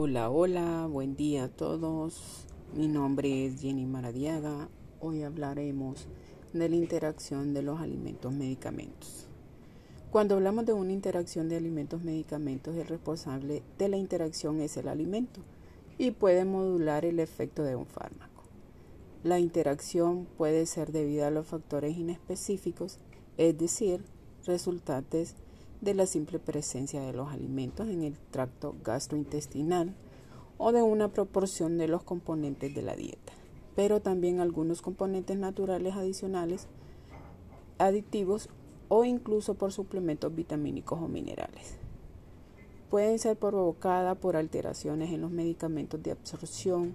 Hola, hola, buen día a todos. Mi nombre es Jenny Maradiaga. Hoy hablaremos de la interacción de los alimentos-medicamentos. Cuando hablamos de una interacción de alimentos-medicamentos, el responsable de la interacción es el alimento y puede modular el efecto de un fármaco. La interacción puede ser debida a los factores inespecíficos, es decir, resultantes de la simple presencia de los alimentos en el tracto gastrointestinal o de una proporción de los componentes de la dieta, pero también algunos componentes naturales adicionales, aditivos o incluso por suplementos vitamínicos o minerales. Pueden ser provocadas por alteraciones en los medicamentos de absorción,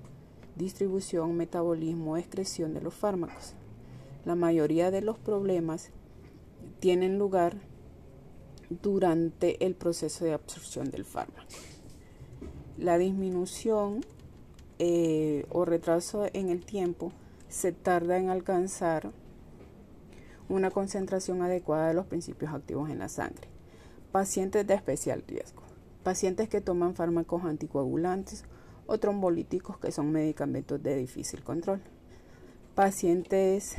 distribución, metabolismo excreción de los fármacos. La mayoría de los problemas tienen lugar durante el proceso de absorción del fármaco. La disminución eh, o retraso en el tiempo se tarda en alcanzar una concentración adecuada de los principios activos en la sangre. Pacientes de especial riesgo. Pacientes que toman fármacos anticoagulantes o trombolíticos que son medicamentos de difícil control. Pacientes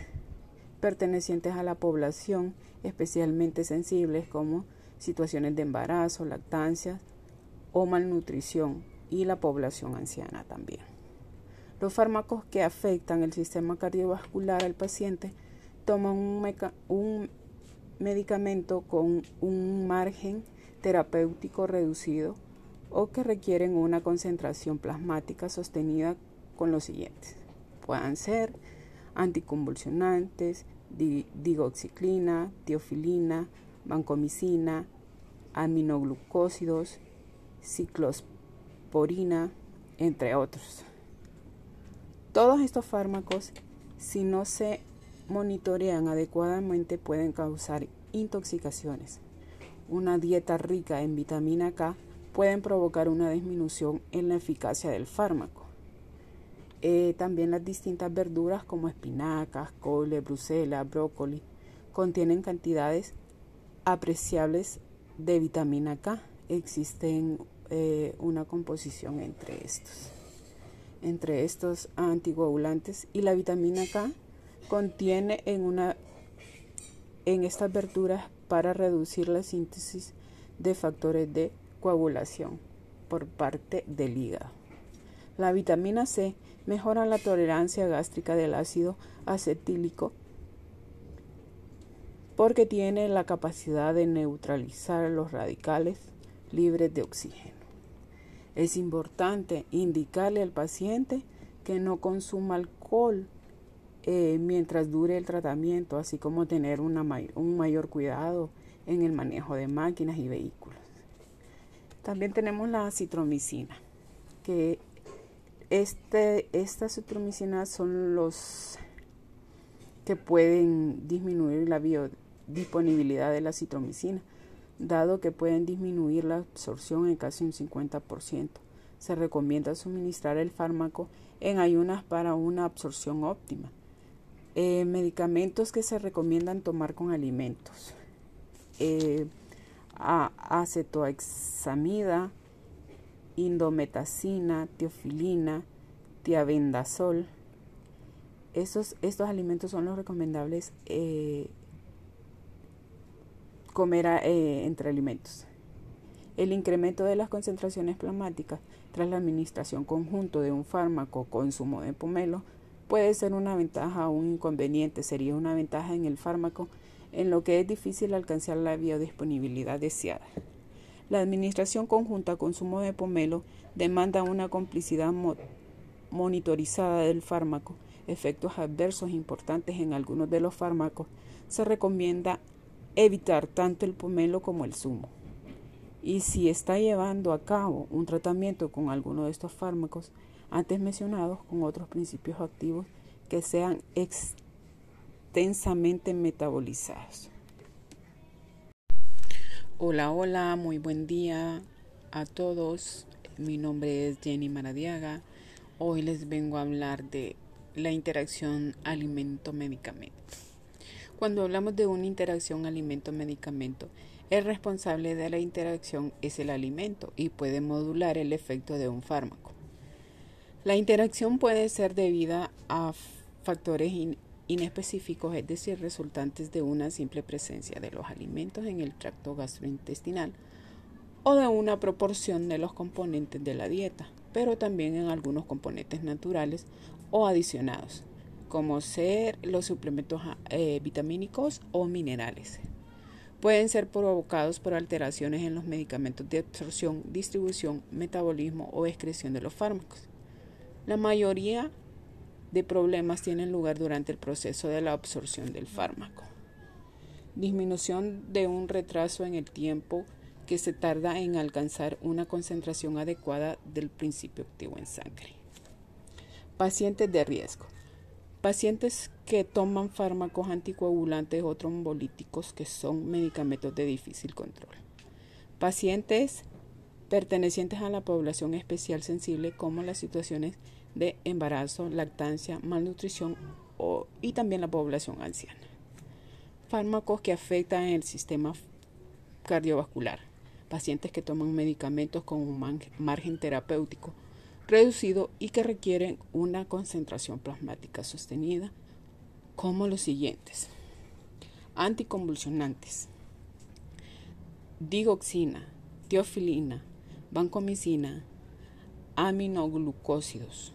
pertenecientes a la población especialmente sensibles como situaciones de embarazo, lactancia o malnutrición y la población anciana también. Los fármacos que afectan el sistema cardiovascular al paciente toman un, un medicamento con un margen terapéutico reducido o que requieren una concentración plasmática sostenida con los siguientes. Puedan ser anticonvulsionantes, digoxiclina, tiofilina, vancomicina, aminoglucósidos, ciclosporina, entre otros. Todos estos fármacos, si no se monitorean adecuadamente, pueden causar intoxicaciones. Una dieta rica en vitamina K pueden provocar una disminución en la eficacia del fármaco. Eh, también las distintas verduras como espinacas, cole, brusela, brócoli contienen cantidades apreciables de vitamina K. Existen eh, una composición entre estos, entre estos anticoagulantes y la vitamina K contiene en una en estas verduras para reducir la síntesis de factores de coagulación por parte del hígado. La vitamina C mejora la tolerancia gástrica del ácido acetílico porque tiene la capacidad de neutralizar los radicales libres de oxígeno. Es importante indicarle al paciente que no consuma alcohol eh, mientras dure el tratamiento, así como tener un mayor cuidado en el manejo de máquinas y vehículos. También tenemos la citromicina, que este, estas citromicinas son los que pueden disminuir la biodiversidad disponibilidad de la citromicina, dado que pueden disminuir la absorción en casi un 50%. Se recomienda suministrar el fármaco en ayunas para una absorción óptima. Eh, medicamentos que se recomiendan tomar con alimentos. Eh, acetoexamida, indometacina, teofilina, tiabendazol. Estos, estos alimentos son los recomendables eh, comer eh, entre alimentos. El incremento de las concentraciones plasmáticas tras la administración conjunto de un fármaco consumo de pomelo puede ser una ventaja o un inconveniente. Sería una ventaja en el fármaco en lo que es difícil alcanzar la biodisponibilidad deseada. La administración conjunta consumo de pomelo demanda una complicidad monitorizada del fármaco. Efectos adversos importantes en algunos de los fármacos se recomienda evitar tanto el pomelo como el zumo. Y si está llevando a cabo un tratamiento con alguno de estos fármacos antes mencionados con otros principios activos que sean extensamente metabolizados. Hola, hola, muy buen día a todos. Mi nombre es Jenny Maradiaga. Hoy les vengo a hablar de la interacción alimento-medicamento. Cuando hablamos de una interacción alimento-medicamento, El responsable de la interacción es el alimento y puede modular el efecto de un fármaco. La interacción puede ser debida a factores inespecíficos, es decir, resultantes de una simple presencia de los alimentos en el tracto gastrointestinal o de una proporción de los componentes de la dieta, pero también en algunos componentes naturales o adicionados, como ser los suplementos eh, vitamínicos o minerales. Pueden ser provocados por alteraciones en los medicamentos de absorción, distribución, metabolismo o excreción de los fármacos. La mayoría de problemas tienen lugar durante el proceso de la absorción del fármaco. Disminución de un retraso en el tiempo que se tarda en alcanzar una concentración adecuada del principio activo en sangre. Pacientes de riesgo. Pacientes que toman fármacos anticoagulantes o trombolíticos que son medicamentos de difícil control. Pacientes pertenecientes a la población especial sensible como las situaciones de embarazo, lactancia, malnutrición y también la población anciana. Fármacos que afectan el sistema cardiovascular. Pacientes que toman medicamentos con un margen terapéutico reducido y que requieren una concentración plasmática sostenida, como los siguientes. Anticonvulsionantes. Digoxina, teofilina, vancomicina, aminoglucósidos,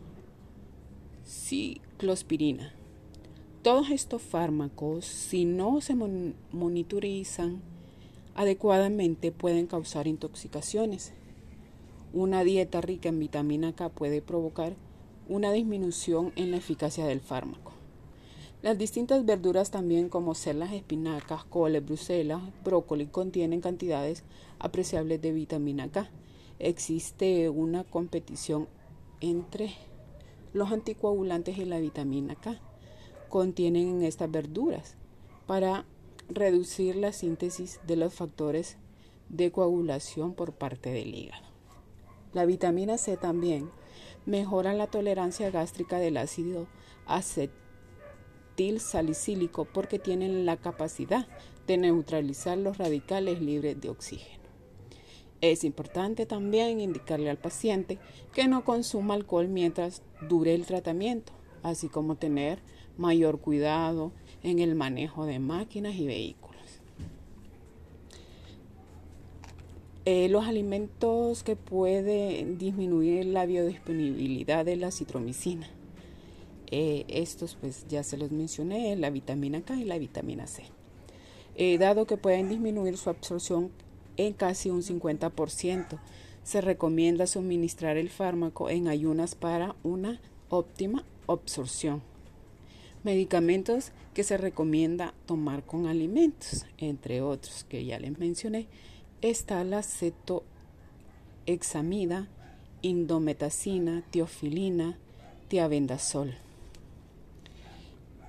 ciclospirina. Todos estos fármacos, si no se monitorizan adecuadamente, pueden causar intoxicaciones. Una dieta rica en vitamina K puede provocar una disminución en la eficacia del fármaco. Las distintas verduras también como ser las espinacas, coles, bruselas, brócoli contienen cantidades apreciables de vitamina K existe una competición entre los anticoagulantes y la vitamina K. Contienen estas verduras para reducir la síntesis de los factores de coagulación por parte del hígado. La vitamina C también mejora la tolerancia gástrica del ácido acetil salicílico porque tienen la capacidad de neutralizar los radicales libres de oxígeno. Es importante también indicarle al paciente que no consuma alcohol mientras dure el tratamiento, así como tener mayor cuidado en el manejo de máquinas y vehículos. Eh, los alimentos que pueden disminuir la biodisponibilidad de la citromicina. Eh, estos pues ya se los mencioné, la vitamina K y la vitamina C. Eh, dado que pueden disminuir su absorción en casi un 50%. Se recomienda suministrar el fármaco en ayunas para una óptima absorción. Medicamentos que se recomienda tomar con alimentos, entre otros que ya les mencioné, está la cetoexamida, indometacina, teofilina, tiabendazol.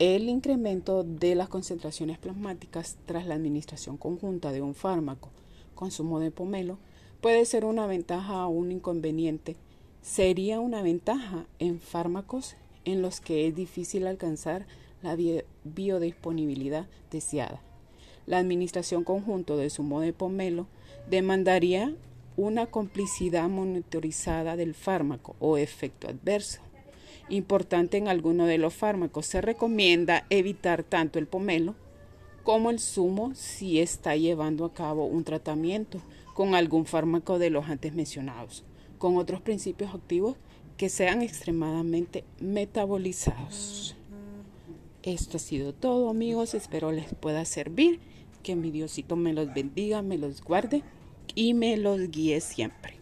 El incremento de las concentraciones plasmáticas tras la administración conjunta de un fármaco consumo de pomelo puede ser una ventaja o un inconveniente. Sería una ventaja en fármacos en los que es difícil alcanzar la biodisponibilidad deseada. La administración conjunto de zumo de pomelo demandaría una complicidad monitorizada del fármaco o efecto adverso. Importante en alguno de los fármacos, se recomienda evitar tanto el pomelo como el zumo si está llevando a cabo un tratamiento con algún fármaco de los antes mencionados, con otros principios activos que sean extremadamente metabolizados. Esto ha sido todo amigos, espero les pueda servir, que mi Diosito me los bendiga, me los guarde y me los guíe siempre.